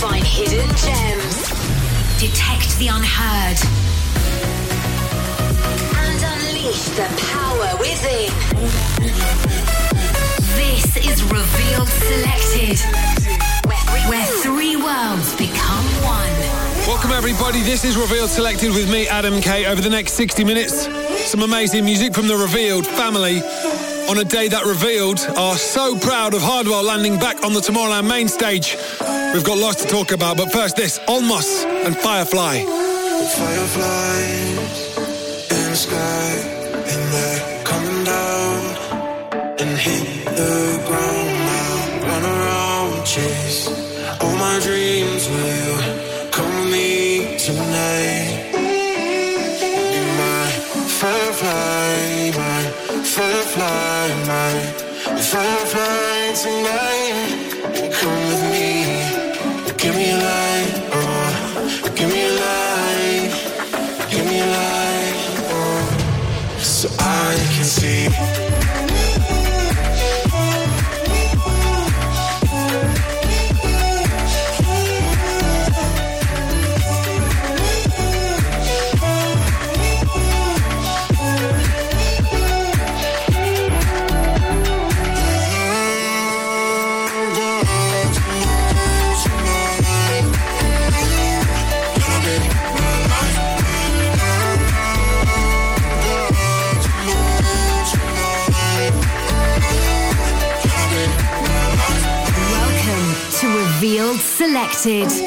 find hidden gems, detect the unheard, and unleash the power within. This is Revealed Selected, where, three worlds become one. Welcome, everybody. This is Revealed Selected with me, Adam K. Over the next 60 minutes, some amazing music from the Revealed family. On a day that Revealed are so proud of Hardwell landing back on the Tomorrowland main stage. We've got lots to talk about, but first this, Olmos and Firefly. Fireflies in the sky, and they're coming down and hit the ground now. Run around, chase all my dreams. Will my firefly tonight. Come with me? Selected.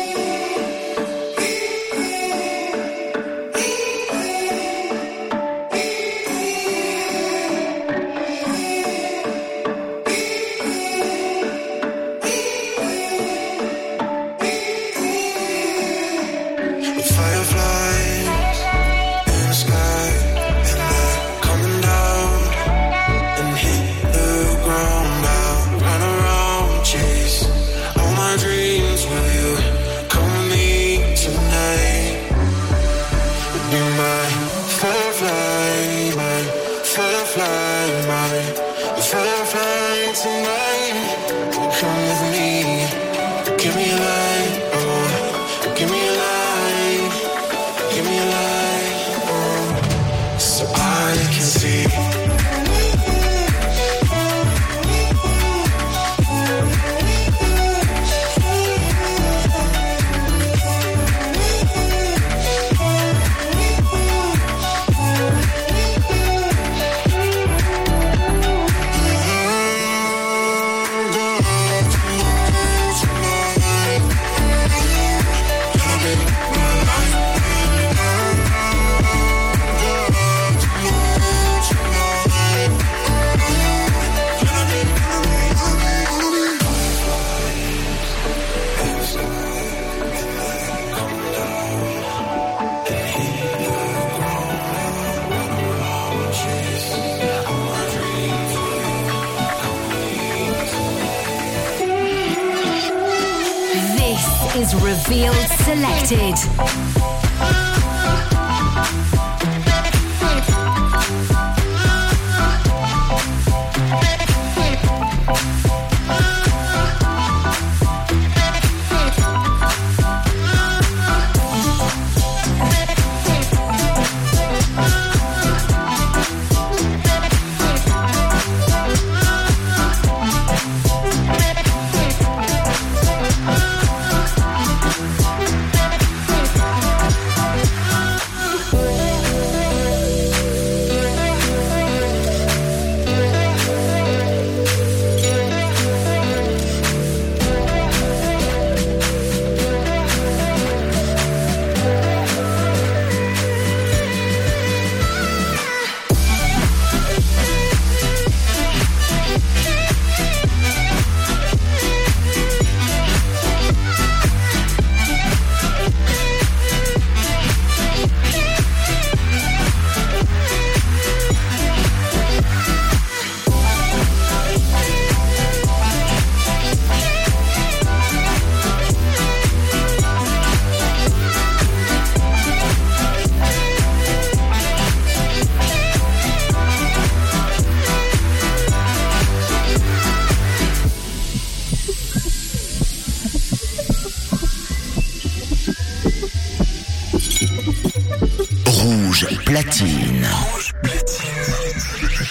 Revealed Selected.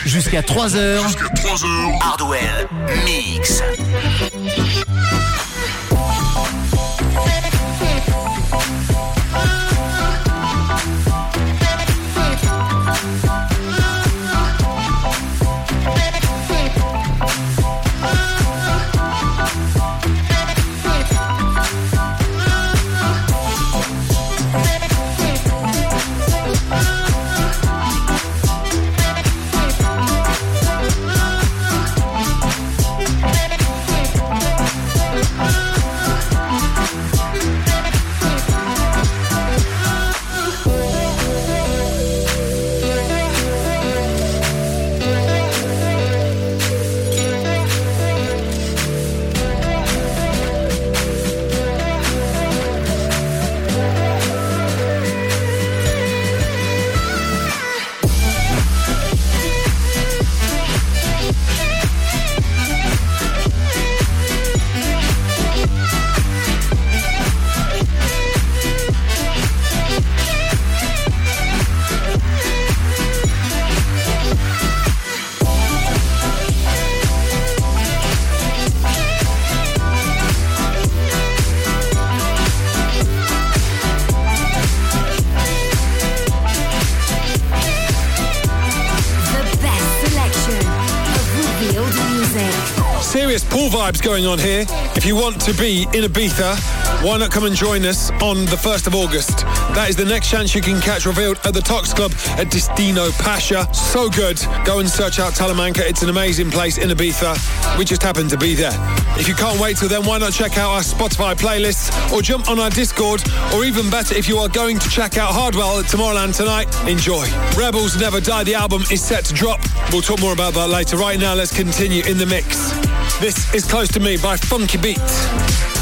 Jusqu'à 3h. Jusqu'à 3h. Hardwell Mix. Vibes going on here. If you want to be in Ibiza, why not come and join us on the 1st of August? That is the next chance you can catch revealed at the Tox Club at Destino Pacha. So good. Go and search out Talamanca. It's an amazing place in Ibiza. We just happen to be there. If you can't wait till then, why not check out our Spotify playlists or jump on our Discord? Or even better, if you are going to check out Hardwell at Tomorrowland tonight, enjoy. Rebels Never Die, the album is set to drop. We'll talk more about that later. Right now, let's continue in the mix. This is Close to Me by Funky Beats.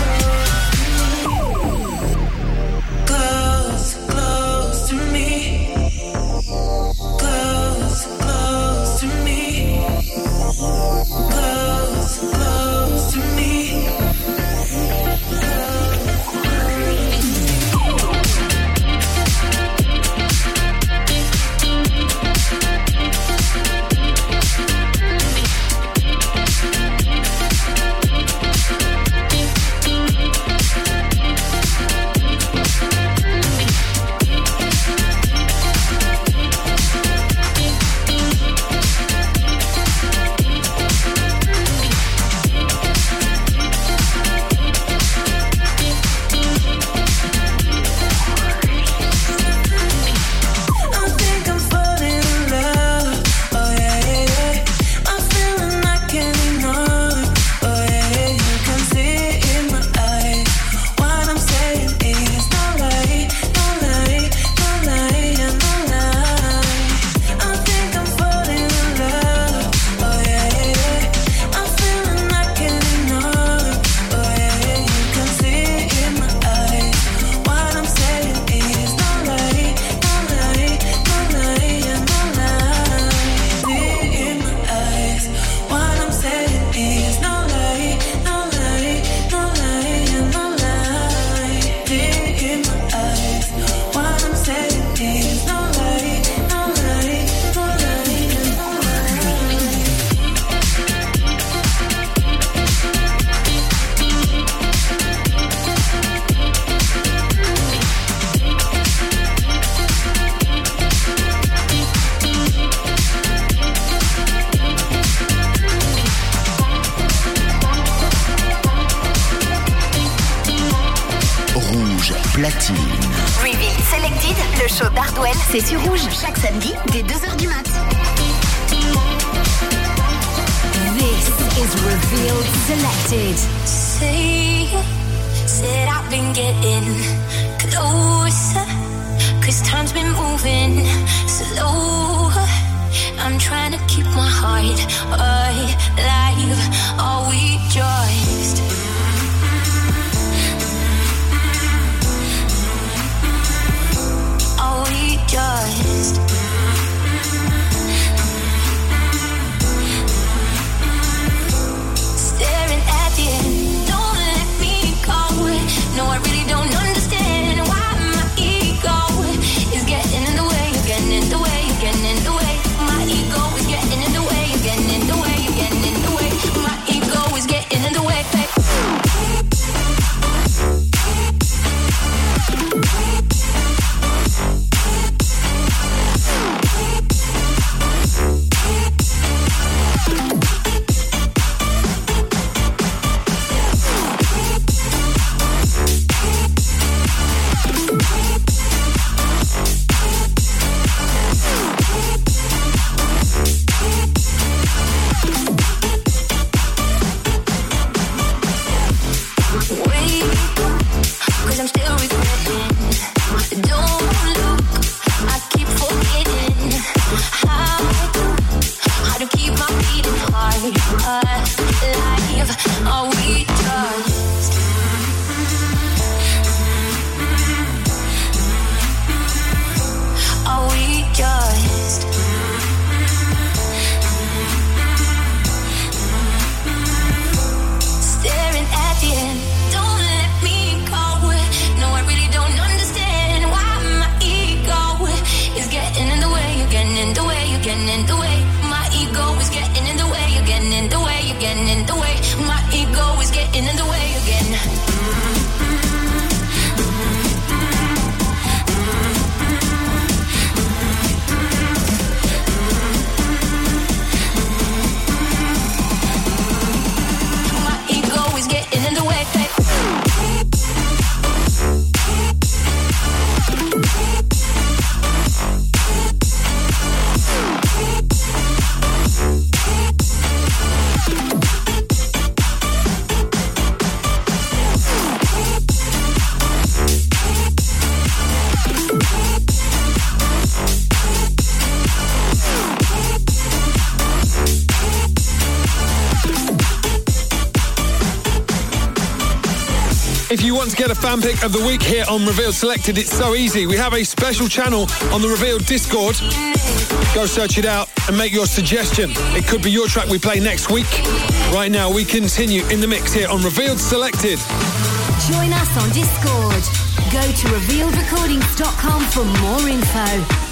C'est sur Rouge, chaque samedi, dès 2h du mat. This is Revealed Selected. Say, said I've been getting closer. Cause time's been moving slow. I'm trying to keep my heart alive. Are we just? just You. Pick of the week here on Revealed Selected, it's so easy. We have a special channel on the Revealed Discord. Go search it out and make your suggestion. It could be your track we play next week. Right now, we continue in the mix here on Revealed Selected. Join us on Discord. Go to revealedrecordings.com for more info.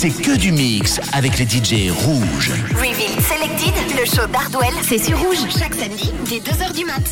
C'est que du mix avec les DJ rouges. Reveal Selected, le show d'Ardwell, c'est sur rouge chaque samedi dès 2h du mat.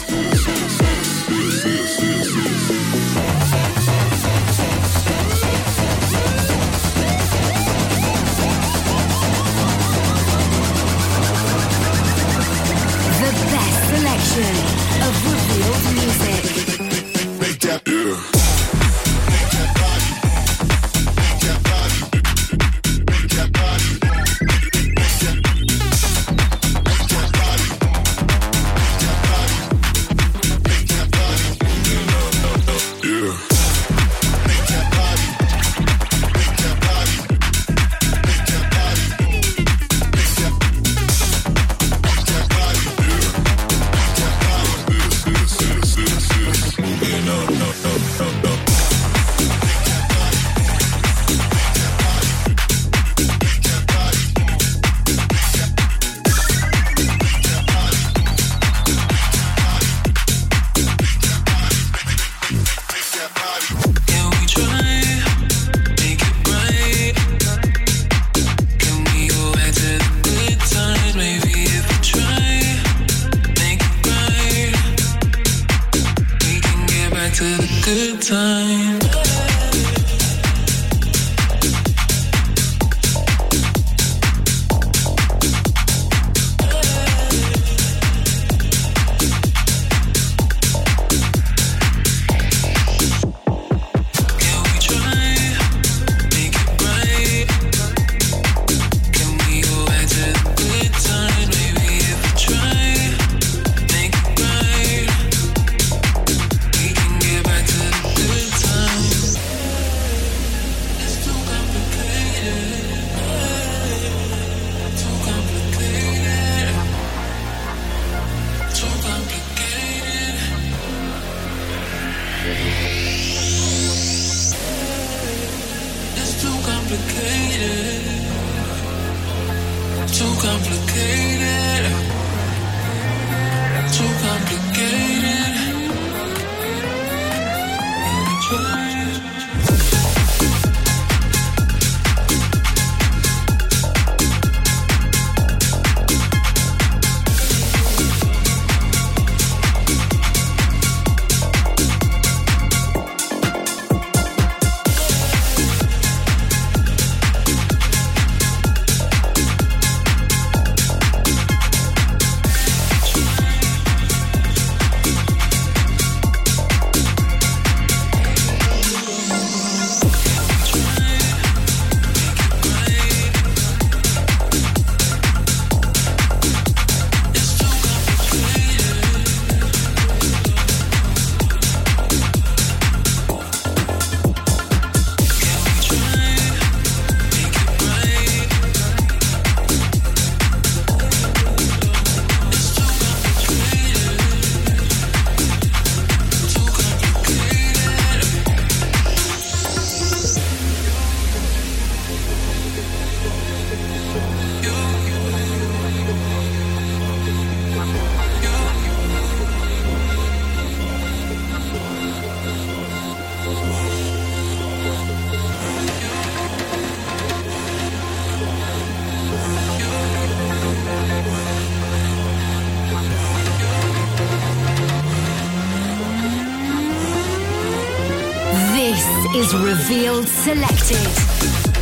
This is Revealed Selected.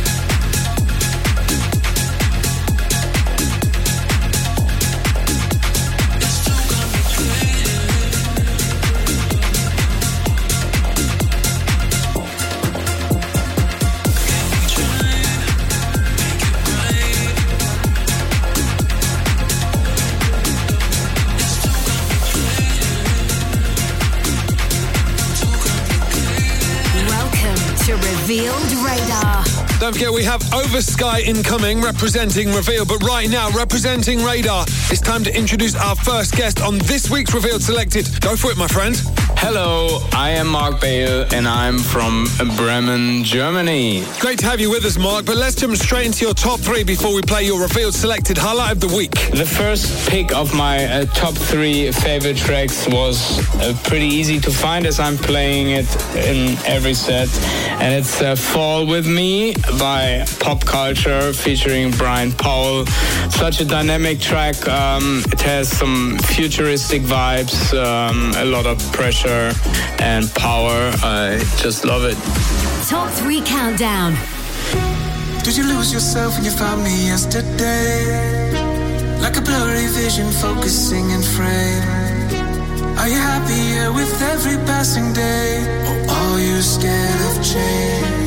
Radar. Don't forget, we have Over Sky incoming representing Reveal, but right now, representing Radar, it's time to introduce our first guest on this week's Revealed Selected. Go for it, my friend. Hello, I am Mark Bale and I'm from Bremen, Germany. Great to have you with us, Mark, but let's jump straight into your top three before we play your Revealed Selected highlight of the week. The first pick of my uh, top three favorite tracks was uh, pretty easy to find as I'm playing it in every set. And it's uh, Fall With Me by Pop Culture featuring Brian Powell. Such a dynamic track. Um, it has some futuristic vibes, um, a lot of pressure and power. I just love it. Top three countdown. Did you lose yourself when you found me yesterday? Like a blurry vision focusing in frame. Are you happier with every passing day? Or are you scared of change?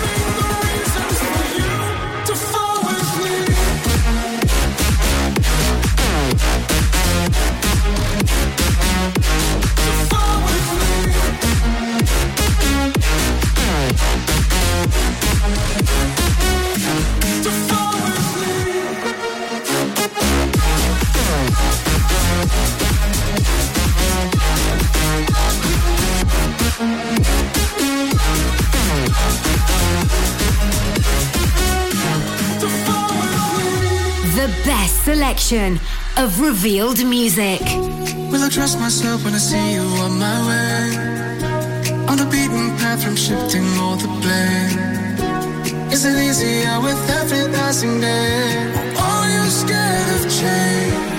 Selection of revealed music. Will I trust myself when I see you on my way? On the beaten path from shifting all the blame. Is it easier with every passing day? Are you scared of change?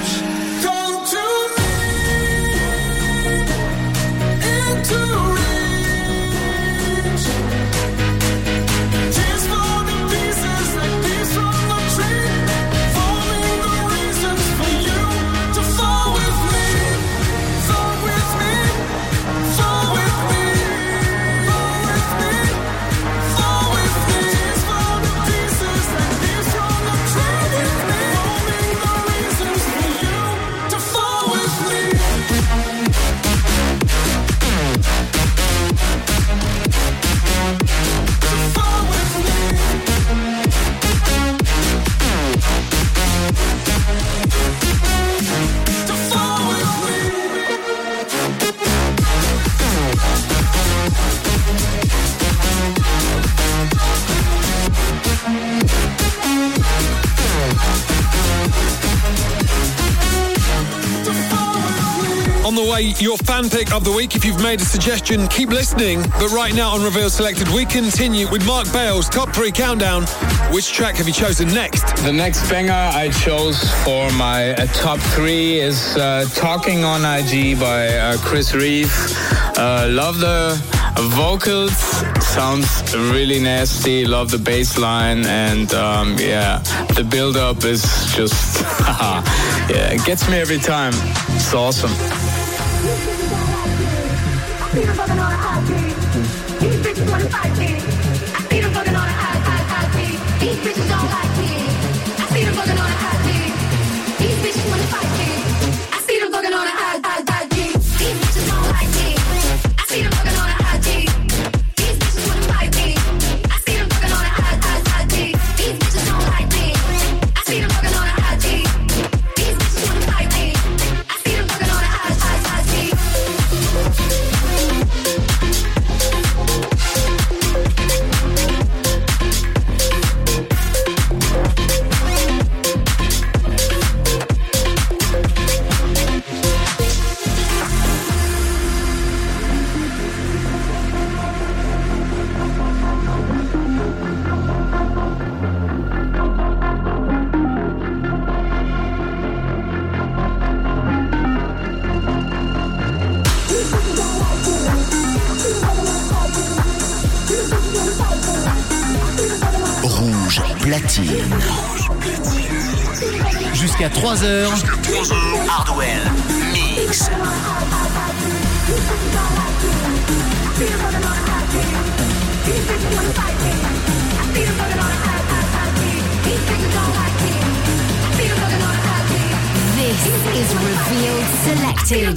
Way, your fan pick of the week. If you've made a suggestion, keep listening. But right now on Reveal Selected, we continue with Mark Bale's top three countdown. Which track have you chosen next? The next banger I chose for my uh, top three is uh, Talking on IG by uh, Chris Reeve. Uh, love the vocals, sounds really nasty. Love the bass line, and um, yeah, the build up is just, yeah, it gets me every time. It's awesome. Jusqu'à 3h, Hardwell Mix. This is Revealed Selected.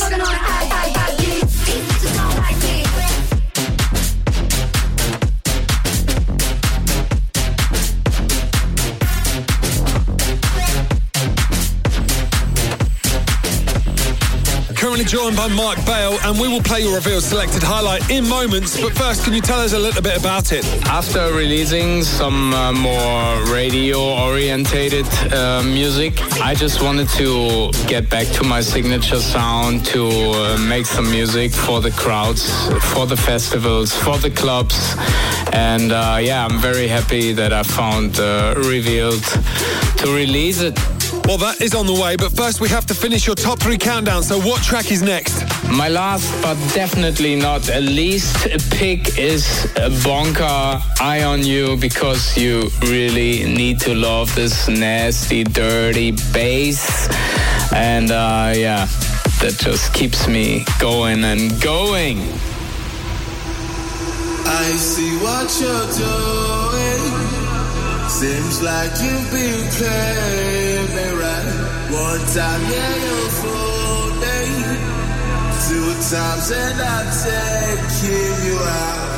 Currently joined by Mark Bale, and we will play your reveal selected highlight in moments. But first, can you tell us a little bit about it? After releasing some uh, more radio-orientated uh, music, I just wanted to get back to my signature sound, to uh, make some music for the crowds, for the festivals, for the clubs, and uh, yeah, I'm very happy that I found uh, Revealed to release it. Well, that is on the way, but first we have to finish your top three countdown. So, what track is next? My last, but definitely not a least pick is Bonka Eye on You because you really need to love this nasty, dirty bass. And uh, yeah, that just keeps me going and going. I see what you're doing. Seems like you've been playing me right. One time, yeah, you fooled me. Two times, and I'm taking you out.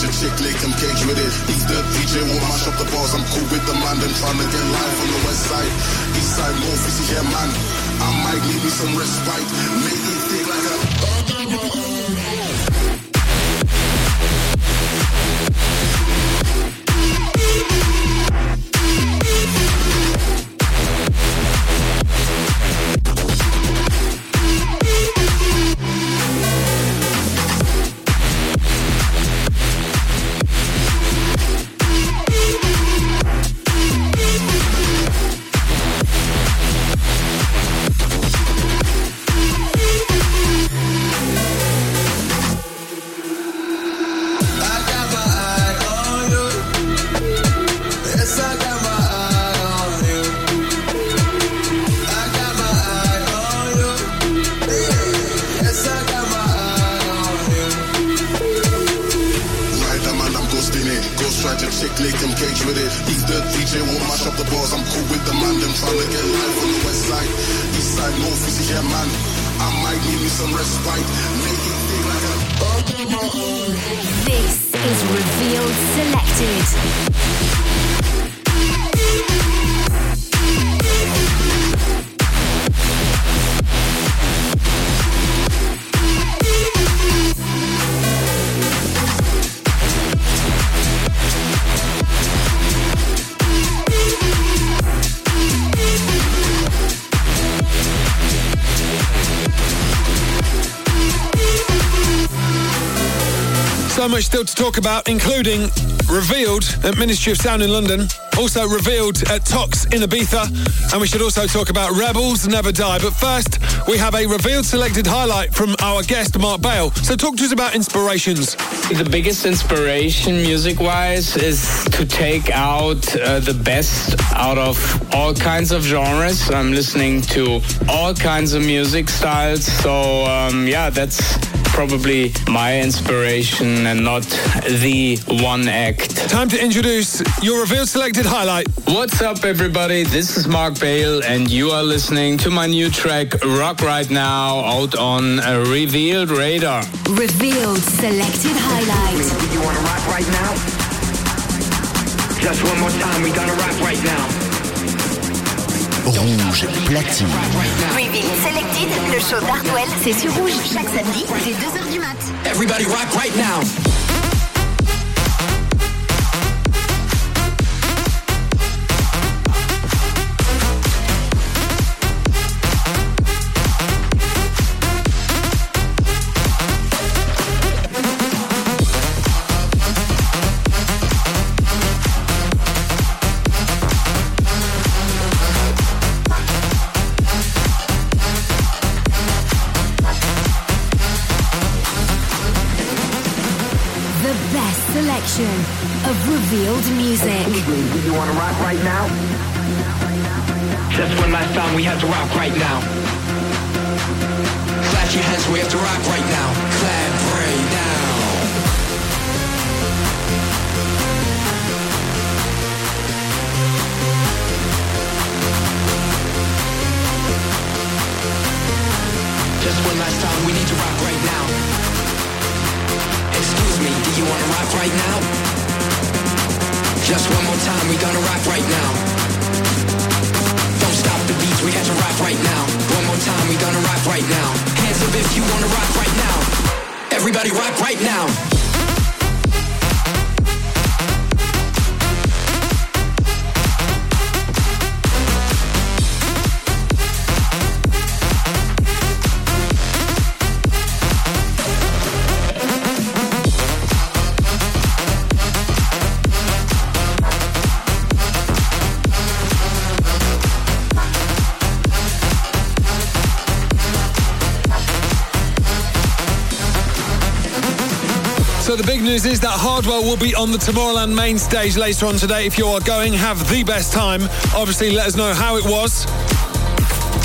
Ride your chick, lick him cage with it. He's the DJ, won't mash up the bars. I'm cool with the man, them trying to get live on the west side. East side, north, easy, yeah, man. I might need me some respite. Make it think like a. talk about, including revealed at Ministry of Sound in London, also revealed at Tox in Ibiza, and we should also talk about Rebels Never Die. But first, we have a revealed selected highlight from our guest, Mark Bale. So talk to us about inspirations. The biggest inspiration music wise is to take out uh, the best out of all kinds of genres. I'm listening to all kinds of music styles. So, um, yeah, that's probably my inspiration and not the one act. Time to introduce your revealed selected highlight. What's up, everybody? This is Mark Bale, and you are listening to my new track, Rock Right Now, out on a Revealed Radar. Revealed Selected Highlight. You wanna rock right now? Just one more time, we gonna rock right now. Rouge platine. Reveal Selected, le show d'Hardwell, c'est sur Rouge chaque samedi dès 2h du mat. Everybody rock right now. Revealed music. Do you wanna rock right now? Just one last time, we have to rock right now. Clap your hands, we have to rock right now. Clap right now. Just one last time, we need to rock right now. Excuse me, do you wanna rock right now? Just one more time, we gonna rock right now. Don't stop the beats, we got to rock right now. One more time, we gonna rock right now. Hands up if you wanna rock right now. Everybody rock right now. News is that Hardwell will be on the Tomorrowland main stage later on today. If you are going, have the best time. Obviously, let us know how it was.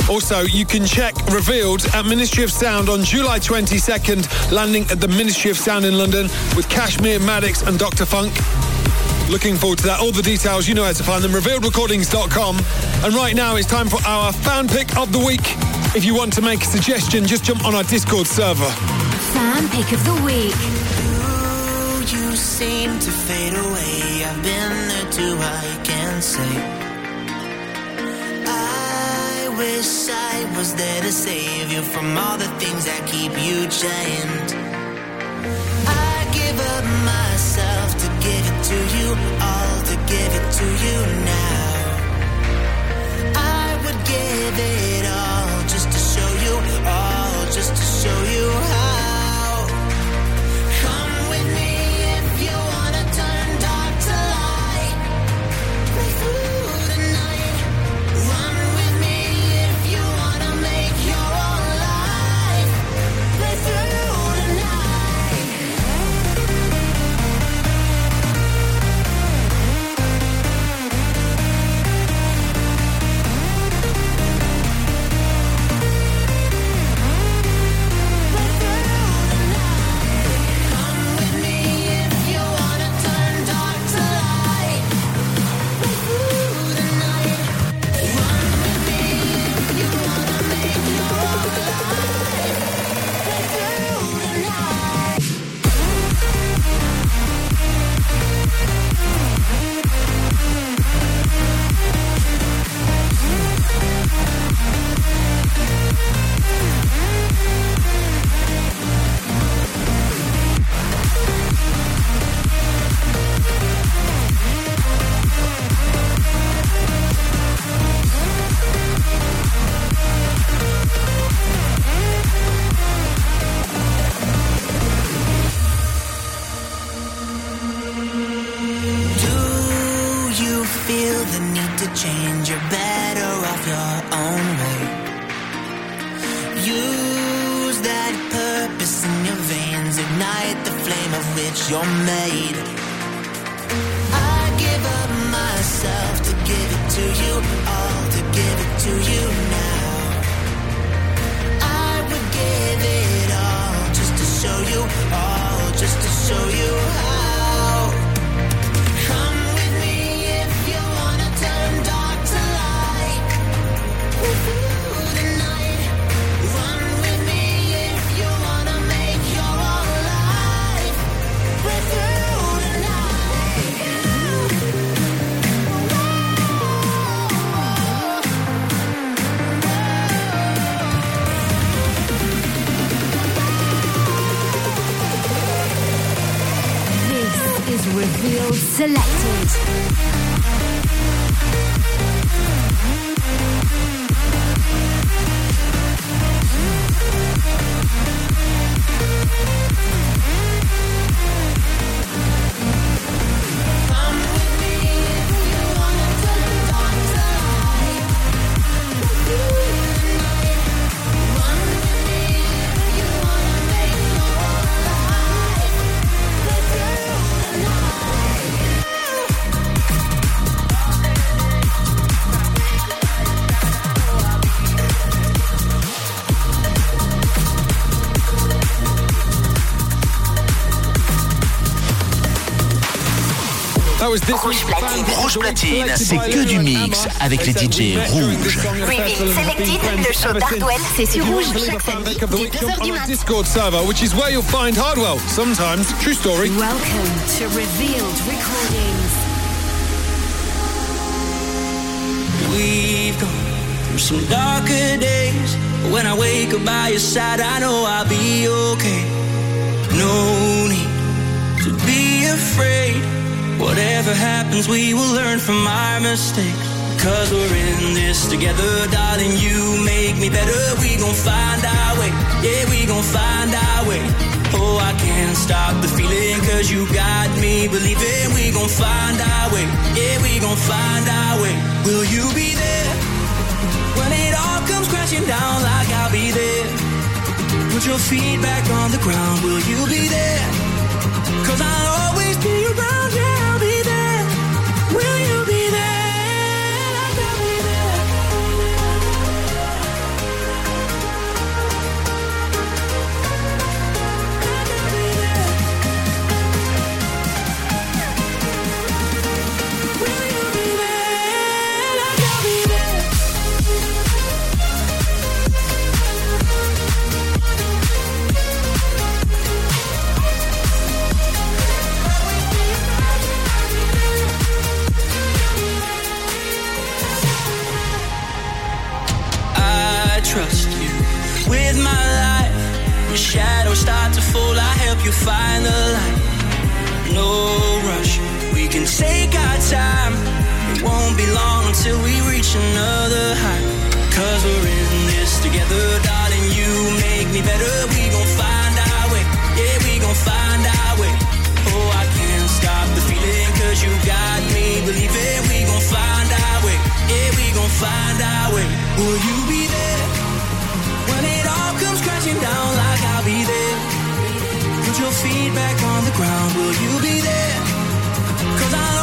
Also, you can check Revealed at Ministry of Sound on July 22nd, landing at the Ministry of Sound in London with KSHMR, Maddix and Dr. Phunk. Looking forward to that. All the details, you know where to find them, revealedrecordings.com. And right now, it's time for our fan pick of the week. If you want to make a suggestion, just jump on our Discord server. Fan pick of the week. Seem to fade away. I've been there too, I can't say. I wish I was there to save you from all the things that keep you chained. I give up myself to give it to you, all to give it to you now. I would give it all just to show you, all just to show you how. Rouge Platine. Rouge Platine, c'est que du mix avec les DJ rouges. Revealed Selected, le show d'Hardwell, c'est sur Rouge. Chaque samedi, 2h du on our mat. Discord server, which is where you'll find Hardwell. Sometimes, true story. Welcome to Revealed Recordings. We've gone through some darker days. When I wake up by your side, I know I'll be okay. No need to be afraid. Whatever happens, we will learn from our mistakes. Cause we're in this together, darling. You make me better. We gon' find our way. Yeah, we gon' find our way. Oh, I can't stop the feeling. Cause you got me believing we gon' find our way. Yeah, we gon' find our way. Will you be there? When it all comes crashing down, like I'll be there. Put your feet back on the ground. Will you be there? Cause I'll always be around. Shadows start to fall, I help you find the light. No rush, we can take our time. It won't be long until we reach another height. Cause we're in this together, darling. You make me better. We gon' find our way. Yeah, we gon' find our way. Oh, I can't stop the feeling. Cause you got me believing we gon' find our way. Yeah, we gon' find our way. Will you be there? When it all comes crashing down your feet back on the ground. Will you be there? Cause I'll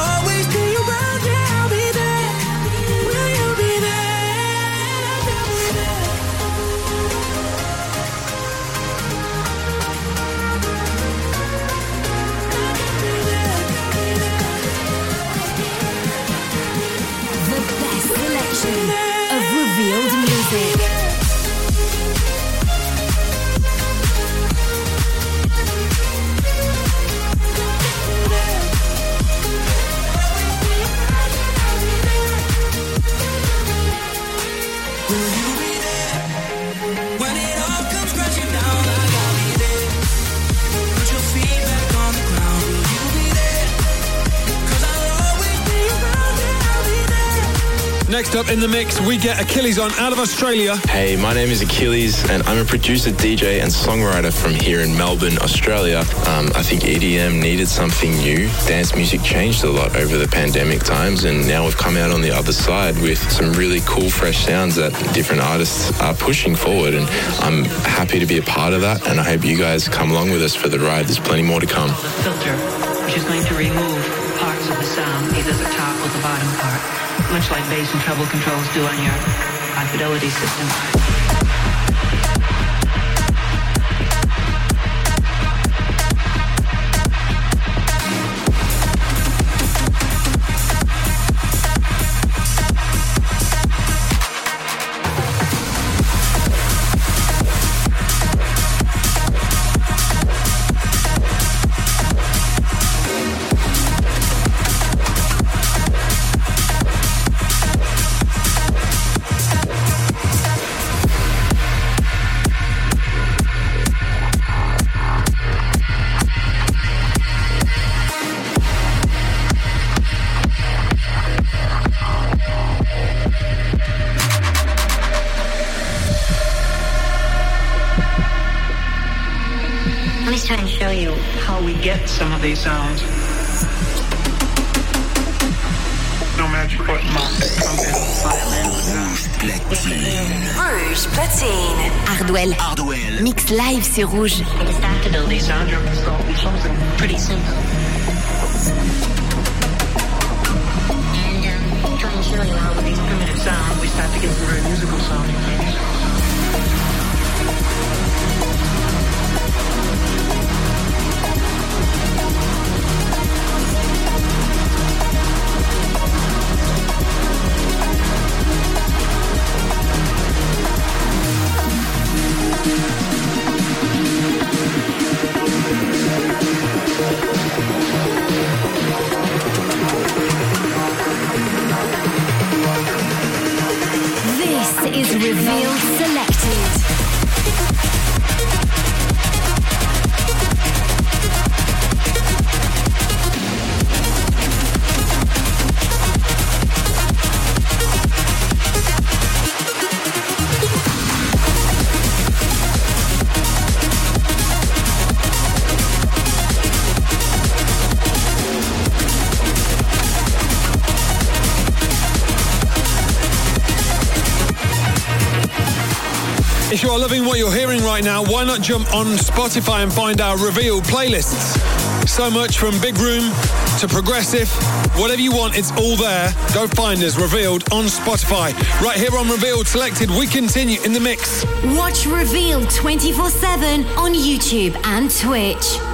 up in the mix, we get Achilles on out of Australia. Hey, my name is Achilles, and I'm a producer, DJ, and songwriter from here in Melbourne, Australia. Um, I think EDM needed something new. Dance music changed a lot over the pandemic times, and now we've come out on the other side with some really cool, fresh sounds that different artists are pushing forward. And I'm happy to be a part of that, and I hope you guys come along with us for the ride. There's plenty more to come. filter, which is going to remove parts of the sound, either the top or the bottom part, much like bass and treble controls do on your high fidelity system. Rouge Platine. Hardwell. Hardwell. Mix live sur Rouge. I just have to build these sounds. It's going to be something pretty simple. And um, try and show you how with these primitive sounds we start to get some very musical sounding things. revealed loving what you're hearing right now, why not jump on Spotify and find our Revealed playlists? So much from Big Room to Progressive. Whatever you want, it's all there. Go find us, Revealed, on Spotify. Right here on Revealed Selected, we continue in the mix. Watch Revealed 24 7 on YouTube and Twitch.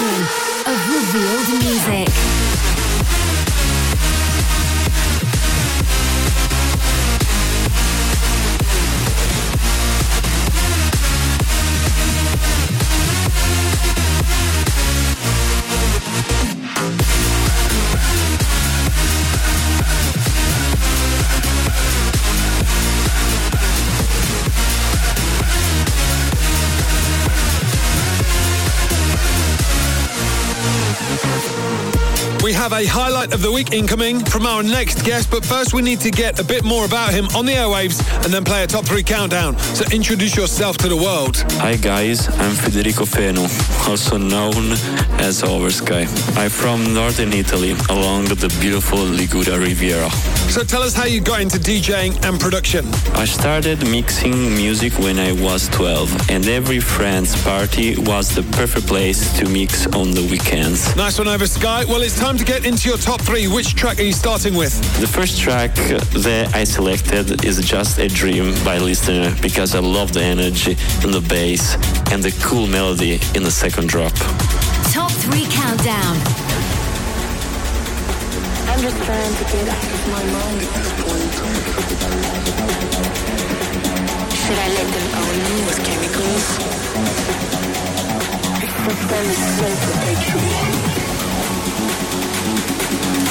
Of revealed music. Of the week incoming from our next guest, but first we need to get a bit more about him on the airwaves and then play a top three countdown. So introduce yourself to the world. Hi guys, I'm Federico Feno, also known as Oversky. I'm from northern Italy, along the beautiful Liguria Riviera. So tell us how you got into DJing and production. I started mixing music when I was 12, and every friend's party was the perfect place to mix on the weekends. Nice one Oversky. Well, it's time to get into your top three. Which track are you starting with? The first track that I selected is Just a Dream by Listener because I love the energy and the bass and the cool melody in the second drop. Top three countdown. I'm just trying to get out of my mind at this point. Should I let them own me with chemicals? Put them asleep with their truth. You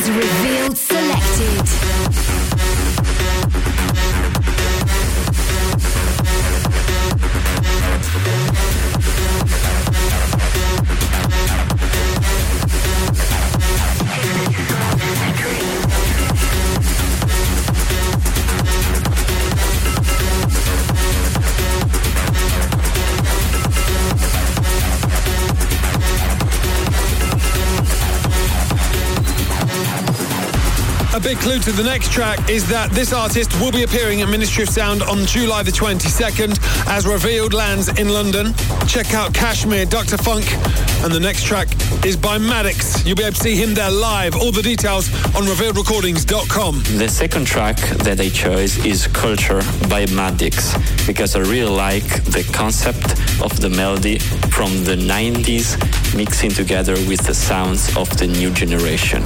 is revealed selected. Clue to the next track is that this artist will be appearing at Ministry of Sound on July the 22nd as Revealed lands in London. Check out KSHMR, Dr. Phunk, and the next track is by Maddix. You'll be able to see him there live. All the details on revealedrecordings.com. The second track that I chose is Culture by Maddix because I really like the concept of the melody from the 90s mixing together with the sounds of the new generation.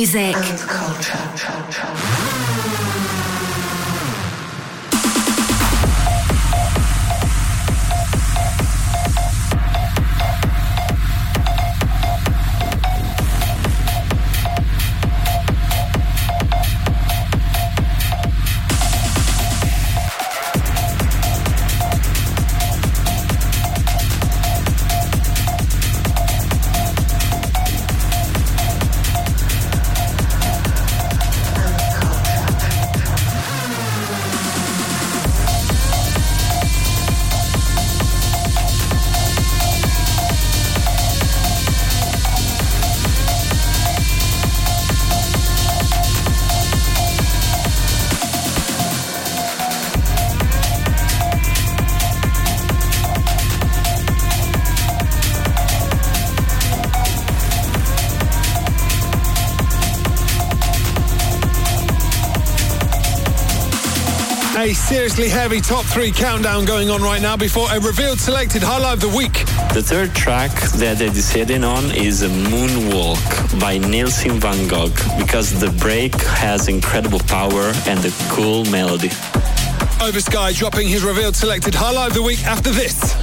Music. Seriously heavy top three countdown going on right now before a revealed selected highlight of the week. The third track that I decided on is a Moonwalk by Nelson Van Gogh because the break has incredible power and a cool melody. Oversky dropping his revealed selected highlight of the week after this.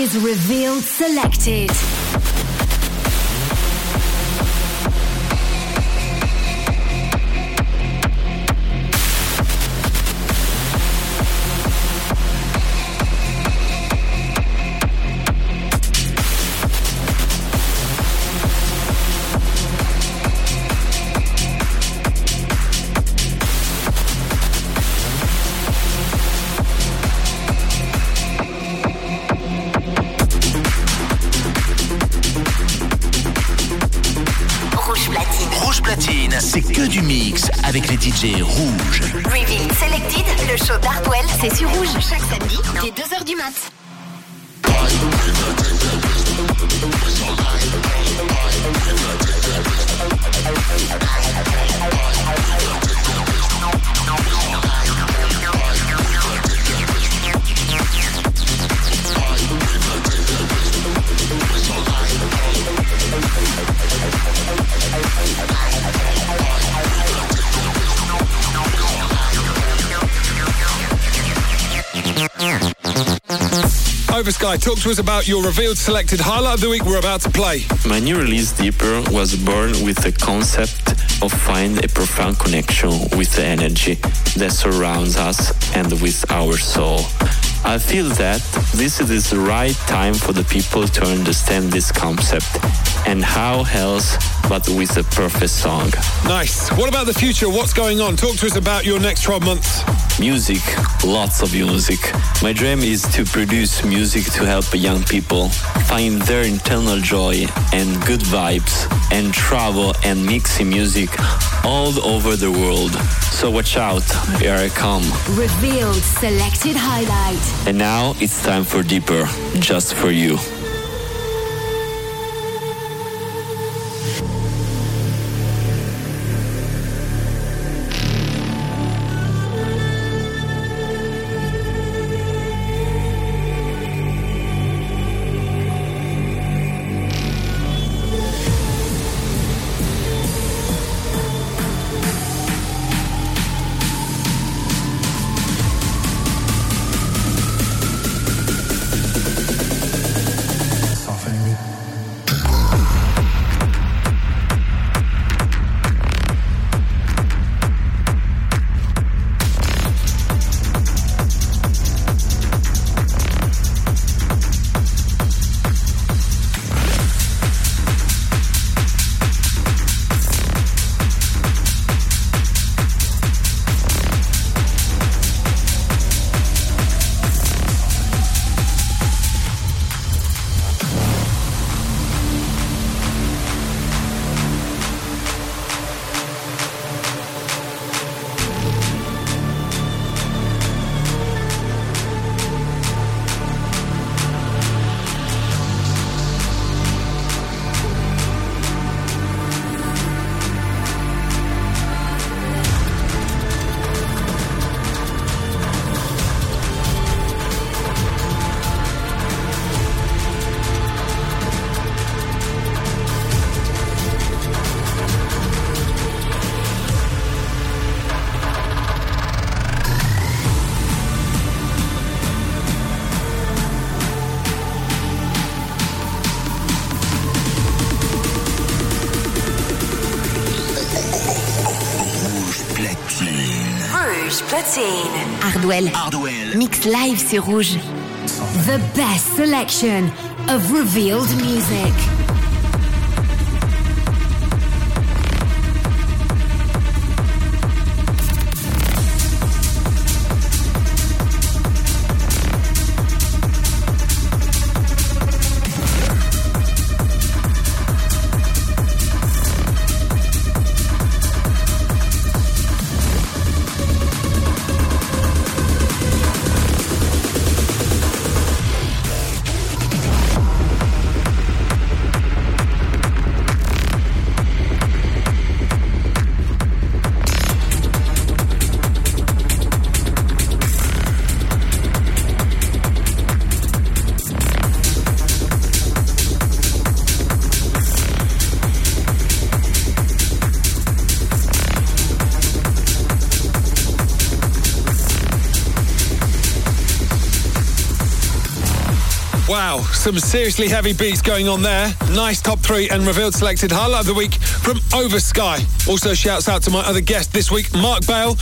Is Revealed Selected. DJ rouges. Revealed Selected, le show d'Hardwell, c'est sur Rouge. Chaque samedi, Oversky, talk to us about your revealed selected highlight of the week we're about to play. My new release, Deeper, was born with the concept of find a profound connection with the energy that surrounds us and with our soul. I feel that this is the right time for the people to understand this concept and how else but with a perfect song. Nice. What about the future? What's going on? Talk to us about your next 12 months. Music, lots of music. My dream is to produce music to help young people find their internal joy and good vibes and travel and mixing music all over the world. So watch out, here I come. Revealed Selected Highlight. And now it's time for Deeper, just for you. Platine. Hardwell. Hardwell. Mix live sur Rouge. The best selection of revealed music. Wow, some seriously heavy beats going on there. Nice top three and revealed selected highlight of the week from Oversky. Also, shouts out to my other guest this week, Mark Bale.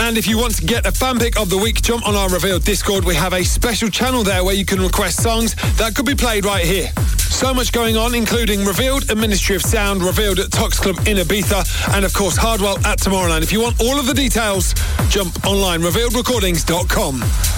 And if you want to get a fan pick of the week, jump on our Revealed Discord. We have a special channel there where you can request songs that could be played right here. So much going on, including Revealed at Ministry of Sound, Revealed at Tox Club in Ibiza, and of course Hardwell at Tomorrowland. If you want all of the details, jump online, revealedrecordings.com.